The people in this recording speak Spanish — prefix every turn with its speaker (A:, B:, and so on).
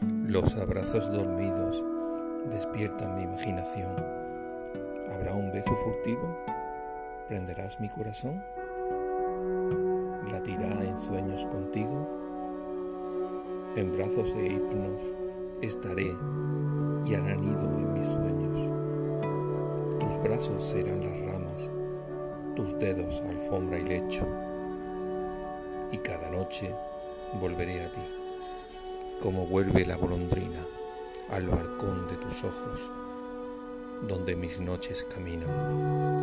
A: Los abrazos dormidos despiertan mi imaginación. ¿Habrá un beso furtivo? ¿Prenderás mi corazón? ¿Latirá en sueños contigo? En brazos de hipnos estaré y hará nido en mis sueños. Tus brazos serán las ramas, tus dedos alfombra y lecho. Y cada noche volveré a ti, como vuelve la golondrina al balcón de tus ojos, donde mis noches camino.